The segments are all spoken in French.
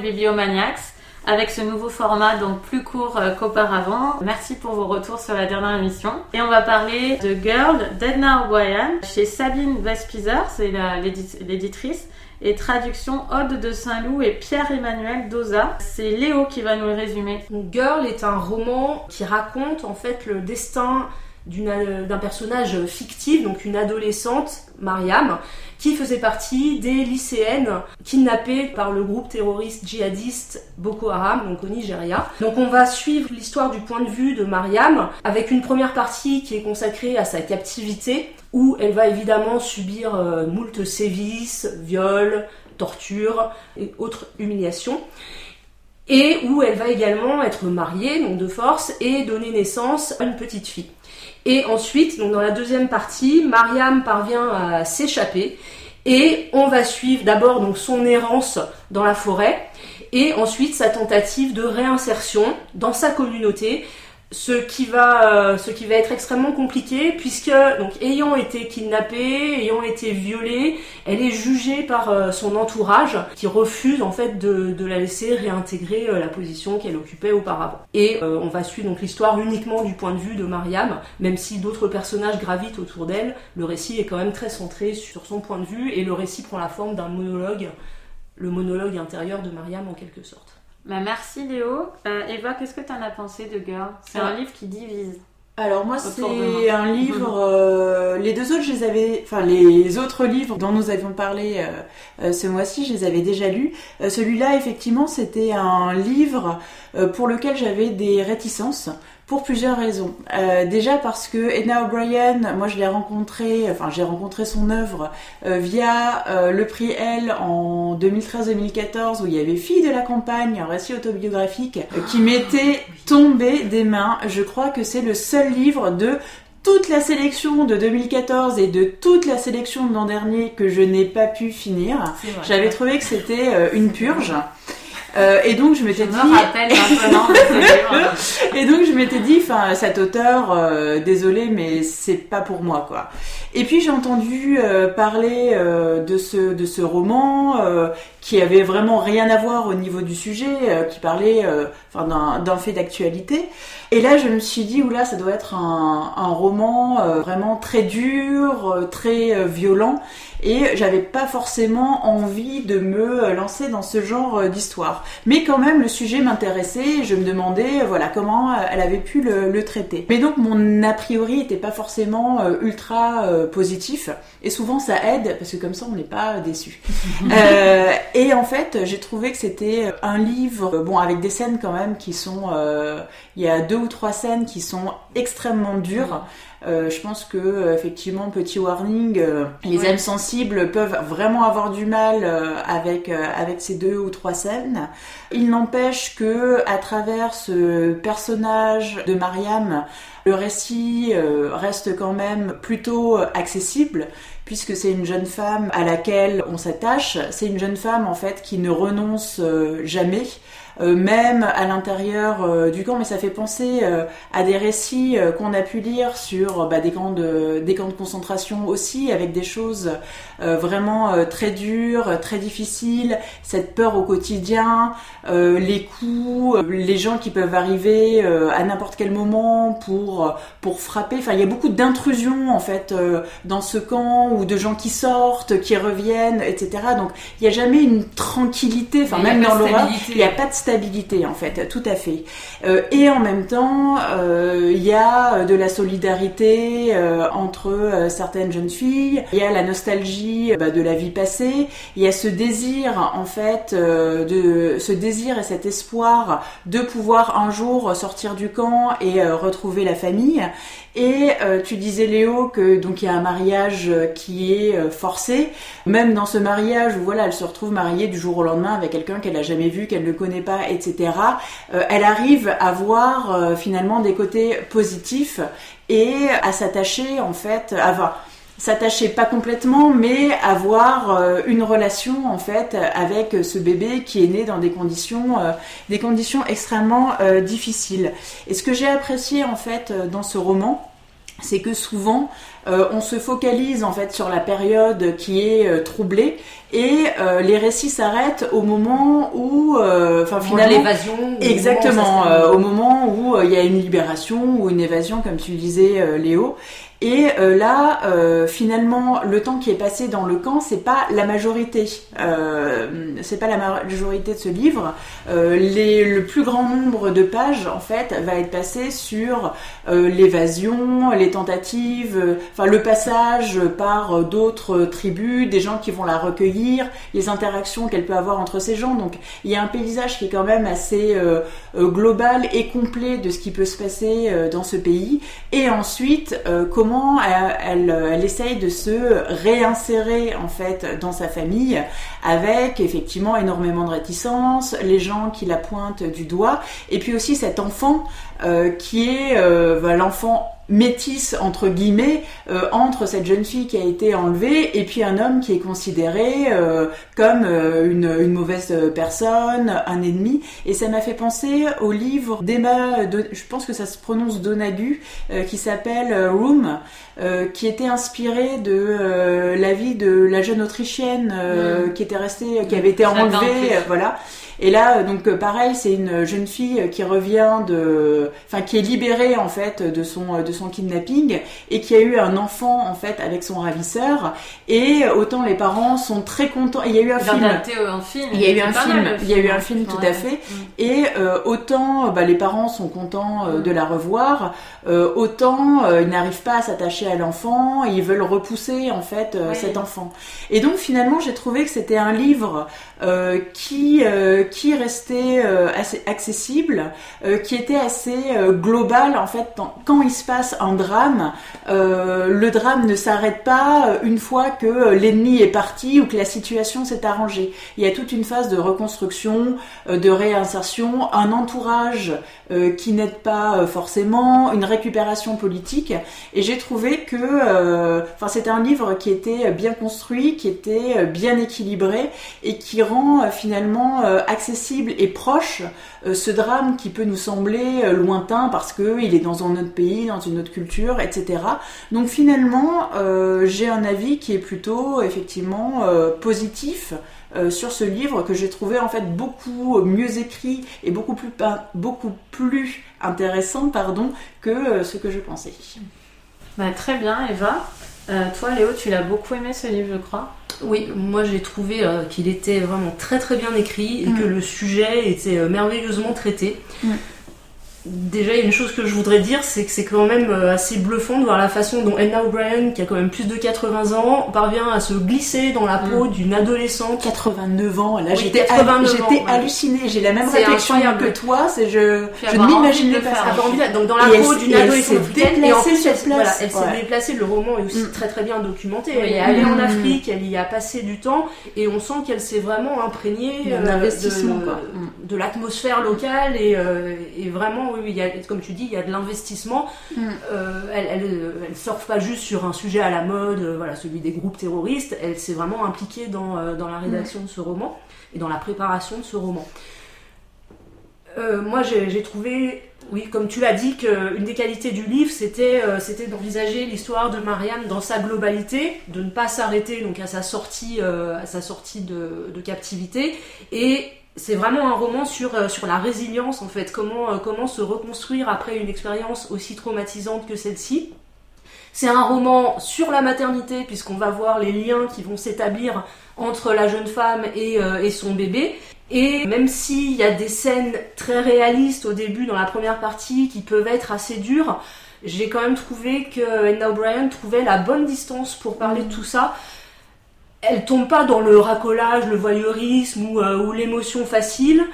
71e émission des Bibliomaniacs avec ce nouveau format donc plus court euh, qu'auparavant. Merci pour vos retours sur la dernière émission. Et on va parler de Girl d'Edna O'Brien chez Sabine Vespizer, c'est l'éditrice. Et traduction Ode de Saint-Loup et Pierre-Emmanuel Doza. C'est Léo qui va nous le résumer. Girl est un roman qui raconte en fait le destin d'un personnage fictif, donc une adolescente, Mariam, qui faisait partie des lycéennes kidnappées par le groupe terroriste djihadiste Boko Haram, donc au Nigeria. Donc on va suivre l'histoire du point de vue de Mariam, avec une première partie qui est consacrée à sa captivité, où elle va évidemment subir euh, moult sévices, viols, tortures et autres humiliations et où elle va également être mariée, donc de force, et donner naissance à une petite fille. Et ensuite, dans la deuxième partie, Mariam parvient à s'échapper et on va suivre d'abord son errance dans la forêt et ensuite sa tentative de réinsertion dans sa communauté ce qui va euh, ce qui va être extrêmement compliqué puisque donc ayant été kidnappée, ayant été violée, elle est jugée par euh, son entourage qui refuse en fait de, la laisser réintégrer euh, la position qu'elle occupait auparavant. Et on va suivre donc l'histoire uniquement du point de vue de Mariam, même si d'autres personnages gravitent autour d'elle, le récit est quand même très centré sur son point de vue et le récit prend la forme d'un monologue, le monologue intérieur de Mariam en quelque sorte. Bah, merci Léo. Euh, Eva, qu'est-ce que tu en as pensé de Girl? C'est un livre qui divise. Alors moi c'est un livre, euh, les deux autres je les avais, enfin les autres livres dont nous avions parlé euh, ce mois-ci je les avais déjà lus. Celui-là effectivement c'était un livre pour lequel j'avais des réticences pour plusieurs raisons. Euh, déjà parce que Edna O'Brien, moi je l'ai rencontré, enfin j'ai rencontré son œuvre euh, via euh, le prix Elle en 2013-2014 où il y avait Fille de la campagne, un récit autobiographique qui m'était tombé des mains. Je crois que c'est le seul livre de toute la sélection de 2014 et de toute la sélection de l'an dernier que je n'ai pas pu finir. J'avais trouvé que c'était une purge. Euh, et donc je m'étais dit. et donc je m'étais dit, enfin cet auteur, euh, désolé, mais c'est pas pour moi quoi. Et puis j'ai entendu euh, parler de ce de ce roman qui avait vraiment rien à voir au niveau du sujet, qui parlait enfin d'un fait d'actualité. Et là je me suis dit oula ça doit être un, un roman vraiment très dur, très violent et j'avais pas forcément envie de me lancer dans ce genre d'histoire. Mais quand même, le sujet m'intéressait je me demandais, voilà, comment elle avait pu le, le traiter. Mais donc, mon a priori était pas forcément ultra positif et souvent ça aide parce que comme ça on n'est pas déçu. euh, et en fait j'ai trouvé que c'était un livre bon avec des scènes quand même qui sont euh, il y a deux ou trois scènes qui sont extrêmement dures. Euh, je pense que euh, effectivement petit warning, euh, les âmes sensibles peuvent vraiment avoir du mal avec avec ces deux ou trois scènes. Il n'empêche que à travers ce personnage de Mariam, le récit reste quand même plutôt accessible puisque c'est une jeune femme à laquelle on s'attache. C'est une jeune femme en fait qui ne renonce jamais même à l'intérieur euh, du camp, mais ça fait penser euh, à des récits qu'on a pu lire sur bah, des, camps de, des camps de concentration aussi, avec des choses vraiment très dures, très difficiles, cette peur au quotidien, les coups, les gens qui peuvent arriver à n'importe quel moment pour, pour frapper. Enfin, il y a beaucoup d'intrusions en fait dans ce camp, ou de gens qui sortent, qui reviennent, etc. Donc il n'y a jamais une tranquillité, enfin même dans l'horreur, il n'y a pas de stabilité en fait, tout à fait. Euh, et en même temps, euh, il y a de la solidarité euh, entre certaines jeunes filles, il y a la nostalgie bah, de la vie passée, il y a ce désir en fait, de ce désir et cet espoir de pouvoir un jour sortir du camp et retrouver la famille. Et tu disais Léo que donc il y a un mariage qui est forcé, même dans ce mariage où voilà elle se retrouve mariée du jour au lendemain avec quelqu'un qu'elle n'a jamais vu, qu'elle ne connaît pas etc. Euh, elle arrive à voir euh, finalement des côtés positifs et à s'attacher en fait, à voir s'attacher pas complètement, mais avoir euh, une relation en fait avec ce bébé qui est né dans des conditions, des conditions extrêmement difficiles. Et ce que j'ai apprécié en fait dans ce roman, c'est que souvent euh, on se focalise en fait sur la période qui est euh, troublée et euh, les récits s'arrêtent au moment où, enfin finalement, l'évasion, exactement, au moment où il y a une libération ou une évasion, comme tu disais, Léo. Et euh, là, euh, finalement, le temps qui est passé dans le camp, c'est pas la majorité. Euh, c'est pas la majorité de ce livre. Le plus grand nombre de pages, en fait, va être passé sur l'évasion, les tentatives, enfin le passage par d'autres tribus, des gens qui vont la recueillir, les interactions qu'elle peut avoir entre ces gens. Donc, il y a un paysage qui est quand même assez global et complet de ce qui peut se passer dans ce pays. Et ensuite, comment elle, essaye de se réinsérer en fait dans sa famille avec effectivement énormément de réticence, les gens qui la pointent du doigt, et puis aussi cet enfant euh, qui est euh, bah, l'enfant métisse entre guillemets euh, entre cette jeune fille qui a été enlevée et puis un homme qui est considéré euh, comme euh, une, une, mauvaise personne, un ennemi. Et ça m'a fait penser au livre d'Emma, je pense que ça se prononce Donagu, qui s'appelle Room, qui était inspiré de la vie de la jeune Autrichienne mm. qui était restée, qui avait été enlevée, voilà. Et là, euh, donc euh, pareil, c'est une jeune fille qui revient de, enfin qui est libérée en fait de son euh, de son kidnapping et qui a eu un enfant en fait avec son ravisseur. Et autant les parents sont très contents. Il y a eu un film. Il y a eu un film. Il y a eu un film tout à fait. Mm. Et autant bah, les parents sont contents de la revoir, autant ils n'arrivent pas à s'attacher à l'enfant. Ils veulent repousser en fait cet enfant. Et donc finalement, j'ai trouvé que c'était un livre qui qui restait euh, assez accessible, euh, qui était assez euh, global en fait. Quand il se passe un drame, le drame ne s'arrête pas une fois que l'ennemi est parti ou que la situation s'est arrangée. Il y a toute une phase de reconstruction, de réinsertion, un entourage qui n'aide pas forcément, une récupération politique. Et j'ai trouvé que, c'était un livre qui était bien construit, qui était bien équilibré et qui rend finalement accessible et proche euh, ce drame qui peut nous sembler euh, lointain parce qu'il est dans un autre pays, dans une autre culture, etc. Donc finalement, euh, j'ai un avis qui est plutôt effectivement positif. sur ce livre que j'ai trouvé en fait beaucoup mieux écrit et beaucoup plus, intéressant pardon, que ce que je pensais. Bah, très bien Eva. Toi Léo, tu l'as beaucoup aimé ce livre je crois oui, moi j'ai trouvé euh, qu'il était vraiment très très bien écrit et mm. que le sujet était euh, merveilleusement traité. Mm. Déjà, il y a une chose que je voudrais dire, c'est que c'est quand même euh, assez bluffant de voir la façon dont Edna O'Brien, qui a quand même plus de 80 ans, parvient à se glisser dans la peau mm. d'une adolescente. 89 ans, là j'étais hallucinée, j'ai la même réflexion que toi, c'est je, je ne m'imaginais pas ça. Donc dans la peau d'une adolescente africaine, et en plus elle, voilà, elle s'est déplacée, le roman est aussi mm. très très bien documenté. Elle est allée en mm. Afrique, elle y a passé du temps, et on sent qu'elle s'est vraiment imprégnée euh, de, de l'atmosphère locale et, euh, et vraiment oui, il y a, comme tu dis, il y a de l'investissement. Mm. Euh, elle, elle, elle, surfe pas juste sur un sujet à la mode, euh, voilà, celui des groupes terroristes. Elle s'est vraiment impliquée dans, euh, dans la rédaction mm. de ce roman et dans la préparation de ce roman. moi, j'ai trouvé, oui, comme tu l'as dit, qu'une des qualités du livre, c'était c'était d'envisager l'histoire de Marianne dans sa globalité, de ne pas s'arrêter donc à sa sortie, à sa sortie de, de captivité et c'est vraiment un roman sur, euh, sur la résilience en fait, comment, euh, comment se reconstruire après une expérience aussi traumatisante que celle-ci. C'est un roman sur la maternité puisqu'on va voir les liens qui vont s'établir entre la jeune femme et, euh, et son bébé. Et même s'il y a des scènes très réalistes au début dans la première partie qui peuvent être assez dures, j'ai quand même trouvé que Edna O'Brien trouvait la bonne distance pour parler de tout ça elle tombe pas dans le racolage, le voyeurisme ou, euh, ou l'émotion facile.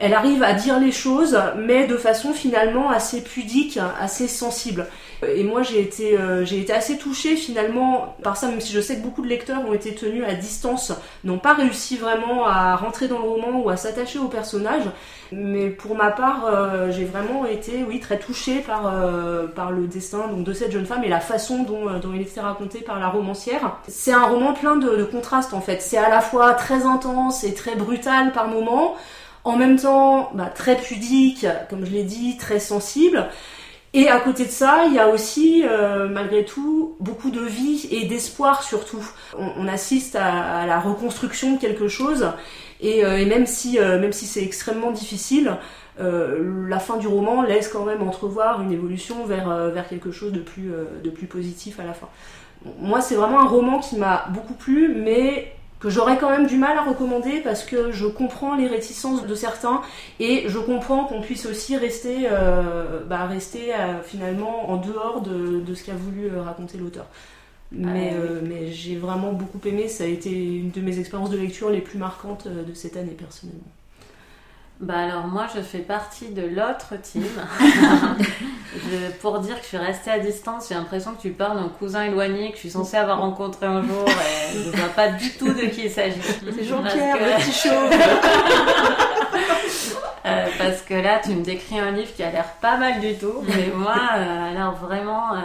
Elle arrive à dire les choses, mais de façon finalement assez pudique, assez sensible. Et moi, j'ai été, euh, j'ai été assez touchée finalement par ça, même si je sais que beaucoup de lecteurs ont été tenus à distance, n'ont pas réussi vraiment à rentrer dans le roman ou à s'attacher au personnage. Mais pour ma part, euh, j'ai vraiment été, oui, très touchée par, euh, par le destin donc, de cette jeune femme et la façon dont, dont il était raconté par la romancière. C'est un roman plein de, de contrastes en fait. C'est à la fois très intense et très brutal par moments, en même temps bah, très pudique, comme je l'ai dit, très sensible. Et à côté de ça, il y a aussi, euh, malgré tout, beaucoup de vie et d'espoir surtout. On, assiste à, la reconstruction de quelque chose, et, euh, même si, euh, même si c'est extrêmement difficile, la fin du roman laisse quand même entrevoir une évolution vers, vers quelque chose de plus, de plus positif à la fin. Moi, c'est vraiment un roman qui m'a beaucoup plu, mais que j'aurais quand même du mal à recommander parce que je comprends les réticences de certains et je comprends qu'on puisse aussi rester, euh, bah, rester euh, finalement en dehors de, de ce qu'a voulu euh, raconter l'auteur. Mais, mais j'ai vraiment beaucoup aimé, ça a été une de mes expériences de lecture les plus marquantes de cette année personnellement. Bah alors moi je fais partie de l'autre team. pour dire que je suis restée à distance, j'ai l'impression que tu parles d'un cousin éloigné que je suis censée avoir rencontré un jour et je ne vois pas du tout de qui il s'agit. C'est Jean-Pierre, le petit chauve. Euh, parce que là tu me décris un livre qui a l'air pas mal du tout, mais moi euh, alors vraiment... Euh,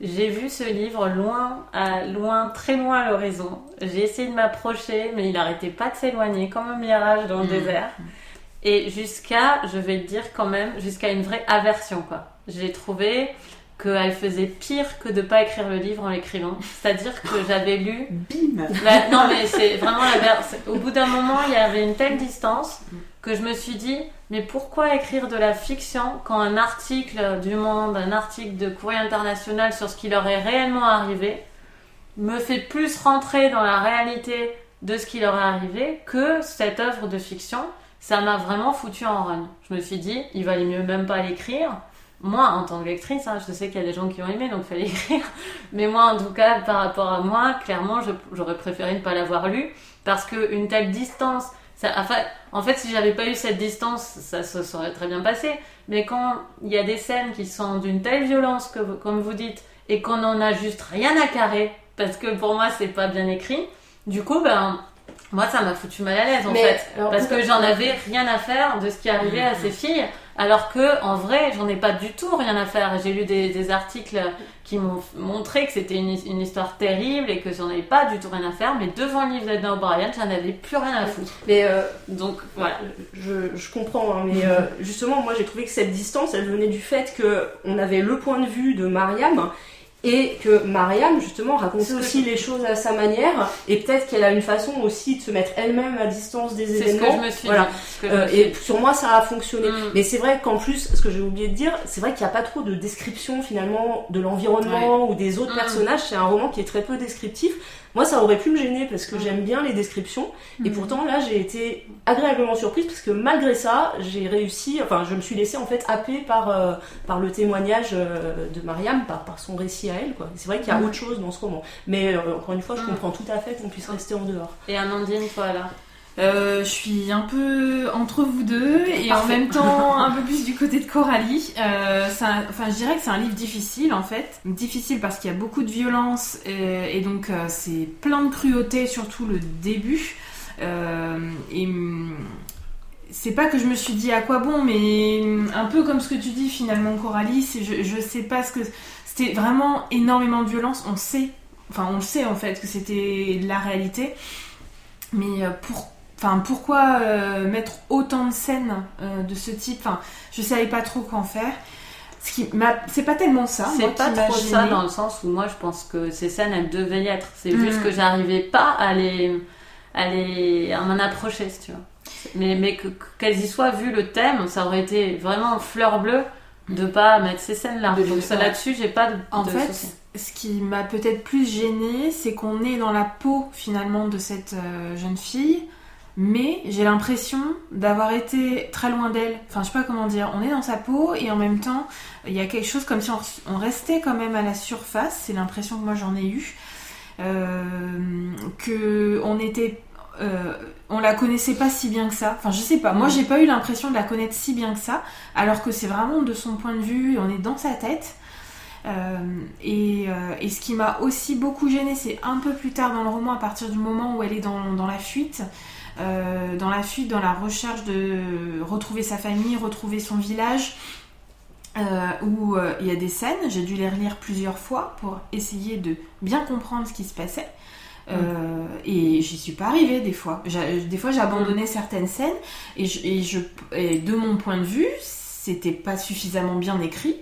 j'ai vu ce livre loin, à, loin, très loin à l'horizon. J'ai essayé de m'approcher, mais il n'arrêtait pas de s'éloigner, comme un mirage dans le mm. désert. Et jusqu'à, je vais le dire quand même, jusqu'à une vraie aversion, quoi. J'ai trouvé qu'elle faisait pire que de pas écrire le livre en l'écrivant. C'est-à-dire que j'avais lu. Bim Non, mais c'est vraiment la Au bout d'un moment, il y avait une telle distance que je me suis dit, mais pourquoi écrire de la fiction quand un article du Monde, un article de Courrier International sur ce qui leur est réellement arrivé me fait plus rentrer dans la réalité de ce qui leur est arrivé que cette œuvre de fiction ça m'a vraiment foutu en run. Je me suis dit, il valait mieux même pas l'écrire. Moi, en tant que lectrice, hein, je sais qu'il y a des gens qui ont aimé, donc il fallait écrire. Mais moi, en tout cas, par rapport à moi, clairement, j'aurais préféré ne pas l'avoir lu parce qu'une telle distance, ça, en fait, si j'avais pas eu cette distance, ça se serait très bien passé. Mais quand il y a des scènes qui sont d'une telle violence que, comme vous dites, et qu'on en a juste rien à carrer, parce que pour moi, c'est pas bien écrit, du coup, ben, moi, ça m'a foutu mal à l'aise en fait, parce que j'en avais rien à faire de ce qui arrivait à ces filles, alors que en vrai, j'en ai pas du tout rien à faire. J'ai lu des, articles qui m'ont montré que c'était une, histoire terrible et que j'en avais pas du tout rien à faire, mais devant le livre d'Edna O'Brien, j'en avais plus rien à foutre. Mais euh, donc voilà, je, je comprends, hein, mais euh, justement, moi j'ai trouvé que cette distance, elle venait du fait que on avait le point de vue de Mariam et que Mariam justement racontait aussi les choses à sa manière et peut-être qu'elle a une façon aussi de se mettre elle-même à distance des événements. Ce que je me suis voilà. Euh, et sur moi ça a fonctionné. Mm. Mais c'est vrai qu'en plus, ce que j'ai oublié de dire, c'est vrai qu'il n'y a pas trop de description finalement de l'environnement ou des autres mm. personnages. C'est un roman qui est très peu descriptif. Moi, ça aurait pu me gêner parce que j'aime bien les descriptions. Et pourtant, là, j'ai été agréablement surprise parce que malgré ça, j'ai réussi, enfin, je me suis laissée en fait happer par, euh, par le témoignage euh, de Mariam, par, par son récit à elle. Quoi. C'est vrai qu'il y a autre chose dans ce roman. Mais euh, encore une fois, je comprends tout à fait qu'on puisse rester en dehors. Et Amandine, toi là euh, je suis un peu entre vous deux et en même temps un peu plus du côté de Coralie. Euh, enfin, je dirais que c'est un livre difficile en fait. Difficile parce qu'il y a beaucoup de violence et, donc euh, c'est plein de cruauté, surtout le début. et mm, c'est pas que je me suis dit à quoi bon, mais un peu comme ce que tu dis finalement, Coralie. Je, je sais pas ce que. C'était vraiment énormément de violence. On sait, enfin, on sait en fait que c'était la réalité. Mais pour Enfin, pourquoi euh, mettre autant de scènes euh, de ce type? Enfin, je savais pas trop quoi en faire. Ce qui c'est pas tellement ça. C'est pas trop ça dans le sens où moi je pense que ces scènes elles devaient y être. C'est juste mm. que j'arrivais pas à les, à les, à m'en approcher, si tu vois. Mais, mais qu'elles y soient vu le thème, ça aurait été vraiment fleur bleue de pas mettre ces scènes là. Donc ça là-dessus j'ai pas de. En fait, ce qui m'a peut-être plus gêné, c'est qu'on est dans la peau finalement de cette euh, jeune fille mais j'ai l'impression d'avoir été très loin d'elle. Enfin, je sais pas comment dire. On est dans sa peau et en même temps, il y a quelque chose comme si on, restait quand même à la surface. C'est l'impression que moi j'en ai eu. Euh, que on était, euh, on la connaissait pas si bien que ça. Enfin, je sais pas. Moi, j'ai pas eu l'impression de la connaître si bien que ça, alors que c'est vraiment de son point de vue. On est dans sa tête. Euh, et, ce qui m'a aussi beaucoup gêné, c'est un peu plus tard dans le roman, à partir du moment où elle est dans, dans la fuite. Euh, dans la fuite, dans la recherche de retrouver sa famille, retrouver son village, euh, où euh, il y a des scènes, j'ai dû les relire plusieurs fois pour essayer de bien comprendre ce qui se passait. Mm. et j'y suis pas arrivée des fois. Des fois, j'ai abandonné mm. certaines scènes et, je, et, je, et de mon point de vue, c'était pas suffisamment bien écrit.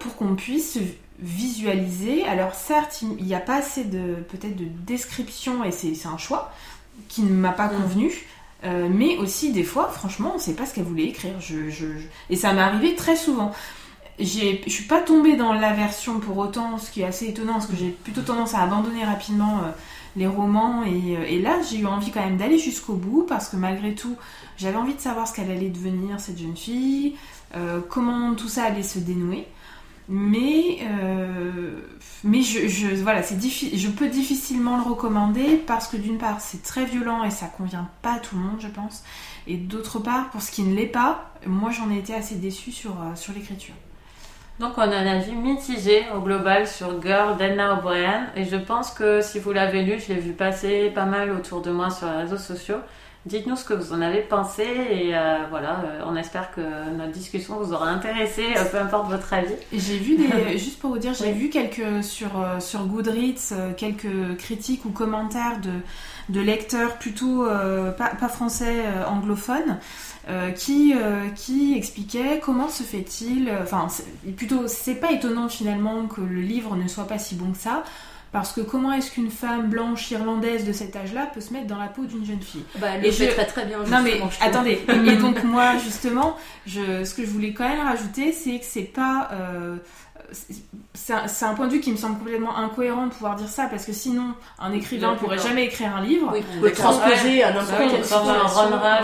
pour qu'on puisse visualiser. Alors certes, il n'y a pas assez de peut-être de description et c'est un choix qui ne m'a pas mm. convenu. Euh, mais aussi des fois, franchement, on ne sait pas ce qu'elle voulait écrire. Je, je, Et ça m'est arrivé très souvent. Je suis pas tombée dans la version pour autant, ce qui est assez étonnant, parce que j'ai plutôt tendance à abandonner rapidement euh, les romans. Et, euh, et là, j'ai eu envie quand même d'aller jusqu'au bout, parce que malgré tout, j'avais envie de savoir ce qu'elle allait devenir, cette jeune fille, comment tout ça allait se dénouer. Mais, euh, mais je, voilà, je peux difficilement le recommander parce que d'une part c'est très violent et ça convient pas à tout le monde, je pense. Et d'autre part, pour ce qui ne l'est pas, moi j'en ai été assez déçue sur, euh, sur l'écriture. Donc on a un avis mitigé au global sur Girl d'Anna O'Brien et je pense que si vous l'avez lu, je l'ai vu passer pas mal autour de moi sur les réseaux sociaux. Dites-nous ce que vous en avez pensé et euh, voilà, euh, on espère que notre discussion vous aura intéressé, euh, peu importe votre avis. J'ai vu des, juste pour vous dire, j'ai vu quelques sur sur Goodreads quelques critiques ou commentaires de de lecteurs plutôt pas, pas, français anglophones. Qui, qui expliquaient comment se fait-il, enfin plutôt c'est pas étonnant finalement que le livre ne soit pas si bon que ça, parce que comment est-ce qu'une femme blanche irlandaise de cet âge-là peut se mettre dans la peau d'une jeune fille? Bah, Elle et le je... fait très très bien. Non mais attendez. et donc moi justement, je, ce que je voulais quand même rajouter, c'est que c'est pas euh, c'est un, point de vue qui me semble complètement incohérent de pouvoir dire ça parce que sinon un écrivain ne pourrait jamais écrire un livre. Oui, le transposer à n'importe.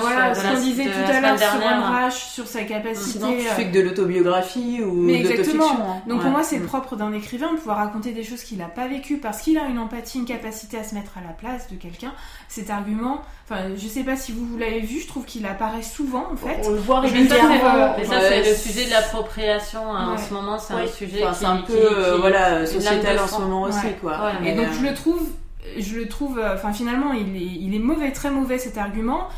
Voilà, ce qu'on disait tout à l'heure sur Ron sur sa capacité. Sinon, tu fais que de l'autobiographie ou de Exactement. Donc pour moi, c'est mm. propre d'un écrivain de pouvoir raconter des choses qu'il n'a pas vécues parce qu'il a une empathie, une capacité à se mettre à la place de quelqu'un. Cet argument, enfin, je sais pas si vous, l'avez vu, je trouve qu'il apparaît souvent en fait. On le voit régulièrement. Mais ça, c'est le sujet de l'appropriation hein, en ce moment, c'est un sujet c'est un peu euh, voilà sociétal en ce moment aussi quoi. et donc je le trouve, je le trouve, euh, enfin finalement il est, il est mauvais, très mauvais cet argument.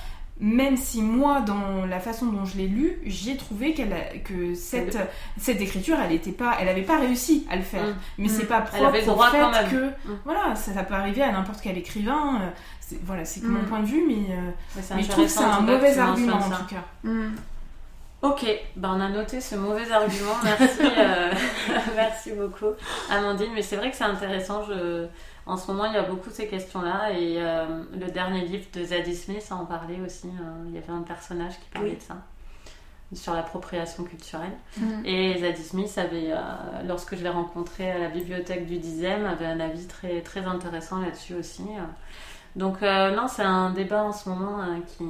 Même si moi, dans la façon dont je l'ai lu, j'ai trouvé qu'elle que cette, cette écriture, elle était pas, elle avait pas réussi à le faire. Mm. Mais c'est mm. pas propre au fait que, mm. voilà, ça, ça, peut arriver à n'importe quel écrivain. Euh, voilà, c'est que mon point de vue, mais, mais je trouve que c'est un mauvais argument en tout cas. Ok, ben on a noté ce mauvais argument. Merci, euh, merci beaucoup, Amandine. Mais c'est vrai que c'est intéressant. Je... En ce moment, il y a beaucoup de ces questions-là. Et euh, le dernier livre de Zadie Smith en parlait aussi. Hein. il y avait un personnage qui parlait de ça, sur l'appropriation culturelle. Mm. Et Zadie Smith avait, euh, lorsque je l'ai rencontré à la bibliothèque du 10e, avait un avis très, très intéressant là-dessus aussi. Donc, non, c'est un débat en ce moment qui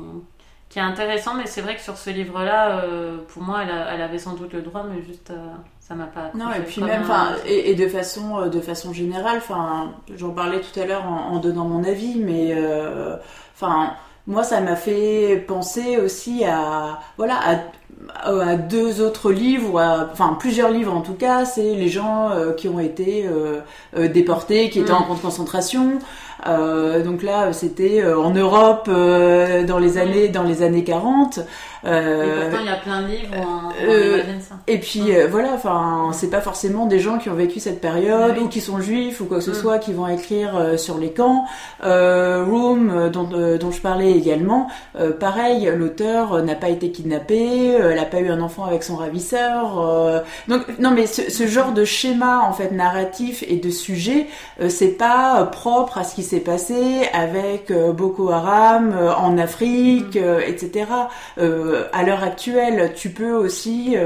qui est intéressant, mais c'est vrai que sur ce livre-là, euh, pour moi, elle, avait sans doute le droit, mais juste, euh, ça m'a pas. Non, et puis même, enfin, et, de façon, euh, de façon générale, enfin, j'en parlais tout à l'heure en, donnant mon avis, mais, enfin, moi, ça m'a fait penser aussi à, voilà, à, à deux autres livres, enfin plusieurs livres en tout cas, c'est les gens qui ont été déportés, qui étaient en mm. camp de concentration. Euh, donc là, c'était euh, en Europe euh, dans les années dans les années 40. Euh, et pourtant, il y a plein de livres où on, ça. Et puis voilà, enfin, c'est pas forcément des gens qui ont vécu cette période ou qui sont juifs ou quoi que ce mm. soit qui vont écrire sur les camps. Room, dont, dont je parlais également, pareil, l'auteur n'a pas été kidnappé, elle n'a pas eu un enfant avec son ravisseur. donc non, mais ce, ce, genre de schéma en fait narratif et de sujet, c'est pas propre à ce qui s'est passé avec euh, Boko Haram euh, en Afrique, mm. euh, etc. à l'heure actuelle, tu peux aussi.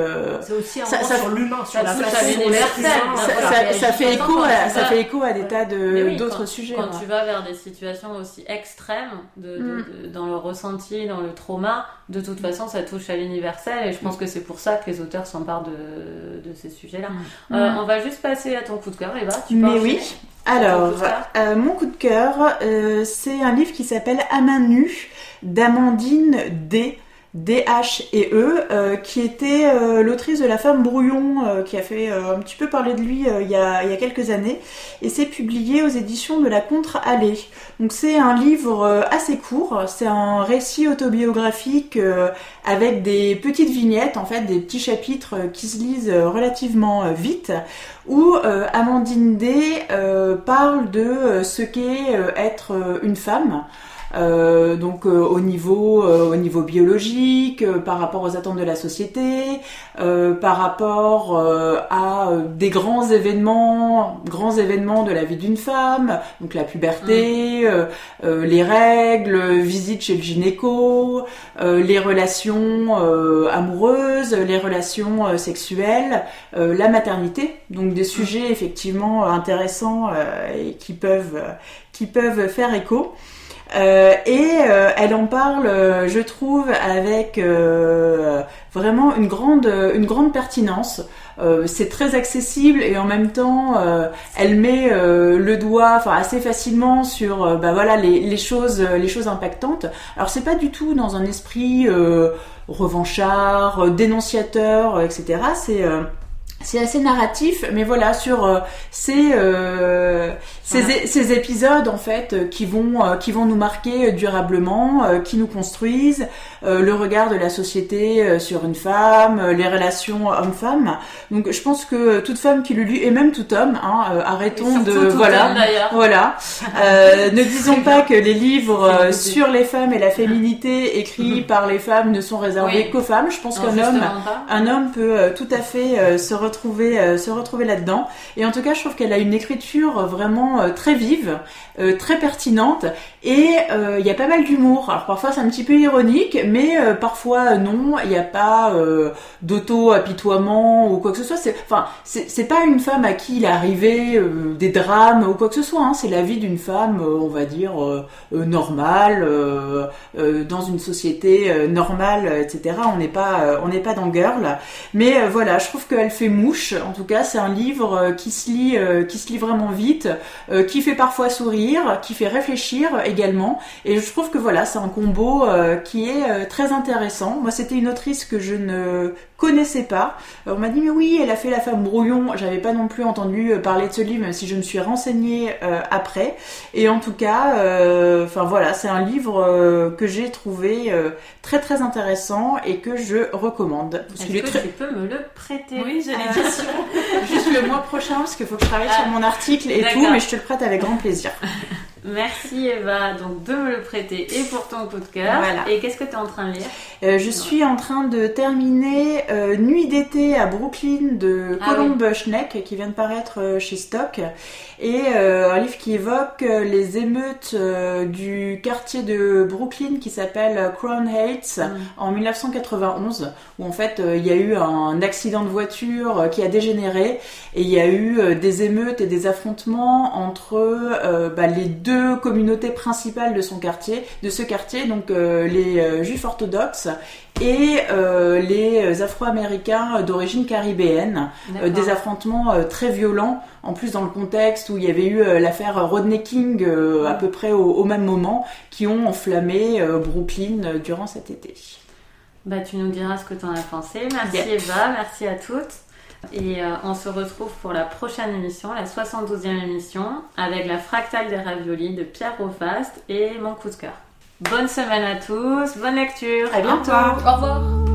c'est aussi un ça, ça, sur l'humain, sur la façon ça, fait écho, à, ça fait écho à des tas de d'autres sujets. Quand tu vas vers des situations aussi extrêmes, de, mm. dans le ressenti, dans le trauma, de toute façon, ça touche à l'universel, et je pense mm. que c'est pour ça que les auteurs s'emparent de, de ces sujets-là. on va juste passer à ton coup de cœur, Eva. Tu Mais oui. Alors, euh, mon coup de cœur, euh, c'est un livre qui s'appelle À main nue d'Amandine D. D-H et E, euh, qui était l'autrice de La femme brouillon, qui a fait un petit peu parler de lui il y, a, il, y a, quelques années, et c'est publié aux éditions de la Contre-Allée. Donc c'est un livre assez court, c'est un récit autobiographique avec des petites vignettes, en fait, des petits chapitres qui se lisent relativement vite, où euh, Amandine D euh, parle de euh, ce qu'est être une femme. Donc au niveau au niveau biologique, par rapport aux attentes de la société, par rapport à des grands événements, grands événements de la vie d'une femme, donc la puberté, mm. les règles, visite chez le gynéco, les relations amoureuses, les relations sexuelles, la maternité, donc des sujets effectivement intéressants et qui peuvent qui peuvent faire écho. Euh, et euh, elle en parle, euh, je trouve, avec vraiment une grande, une grande pertinence. c'est très accessible et en même temps, elle met le doigt, enfin assez facilement sur, bah voilà, les, les, choses, les choses impactantes. Alors c'est pas du tout dans un esprit revanchard, dénonciateur, etc. C'est c'est assez narratif, mais voilà sur euh, ces, euh, ces, ces, épisodes en fait euh, qui vont euh, qui vont nous marquer durablement, qui nous construisent, le regard de la société sur une femme, les relations homme-femme. Donc je pense que toute femme qui le lit et même tout homme, hein, arrêtons de voilà. voilà, ne disons pas que les livres sur les femmes et la féminité écrits mhm. par les femmes ne sont réservés qu'aux femmes. Je pense qu'un homme un homme peut tout à fait se retrouver retrouver, euh, se retrouver là-dedans. Et en tout cas, je trouve qu'elle a une écriture vraiment euh, très vive, euh, très pertinente, et il y a pas mal d'humour. Alors parfois c'est un petit peu ironique, mais parfois non, il n'y a pas d'auto-apitoiement ou quoi que ce soit. C'est, enfin, c'est pas une femme à qui il est arrivé des drames ou quoi que ce soit. Hein. C'est la vie d'une femme, on va dire, normale, dans une société normale, etc. On n'est pas, on n'est pas dans Girl. Mais voilà, je trouve qu'elle fait En tout cas, c'est un livre euh, qui se lit, euh, qui se lit vraiment vite, euh, qui fait parfois sourire, qui fait réfléchir également. Et je trouve que voilà, c'est un combo qui est très intéressant. Moi, c'était une autrice que je ne connaissais pas. on m'a dit mais oui, elle a fait La femme brouillon. J'avais pas non plus entendu parler de ce livre, même si je me suis renseignée après. Et en tout cas, enfin voilà, c'est un livre que j'ai trouvé très très intéressant et que je recommande. Est-ce que tu peux me le prêter? Oui, j'allais Juste le mois prochain, parce qu'il faut que je travaille sur mon article et tout, mais je te le prête avec grand plaisir. Merci Eva. Donc de me le prêter et pour ton coup de cœur. Et qu'est-ce que tu es en train de lire? Euh, Je suis en train de terminer euh, Nuit d'été à Brooklyn de ah Colombe Schneck qui vient de paraître euh, chez Stock. Et un livre qui évoque les émeutes du quartier de Brooklyn qui s'appelle Crown Heights mm. en 1991 où en fait il y a eu un accident de voiture qui a dégénéré. Et il y a eu des émeutes et des affrontements entre bah, les deux communautés principales de son quartier, de ce quartier, donc euh, les euh, juifs orthodoxes et euh, les Afro-Américains d'origine caribéenne. des affrontements très violents, en plus dans le contexte où il y avait eu l'affaire Rodney King à peu près au, même moment, qui ont enflammé Brooklyn durant cet été. Bah, tu nous diras ce que tu en as pensé. Merci Eva, merci à toutes. Et euh, on se retrouve pour la prochaine émission, la 72e émission, avec la fractale des raviolis de Pierre Rofast et mon coup de cœur. Bonne semaine à tous, bonne lecture. À bientôt. Au revoir.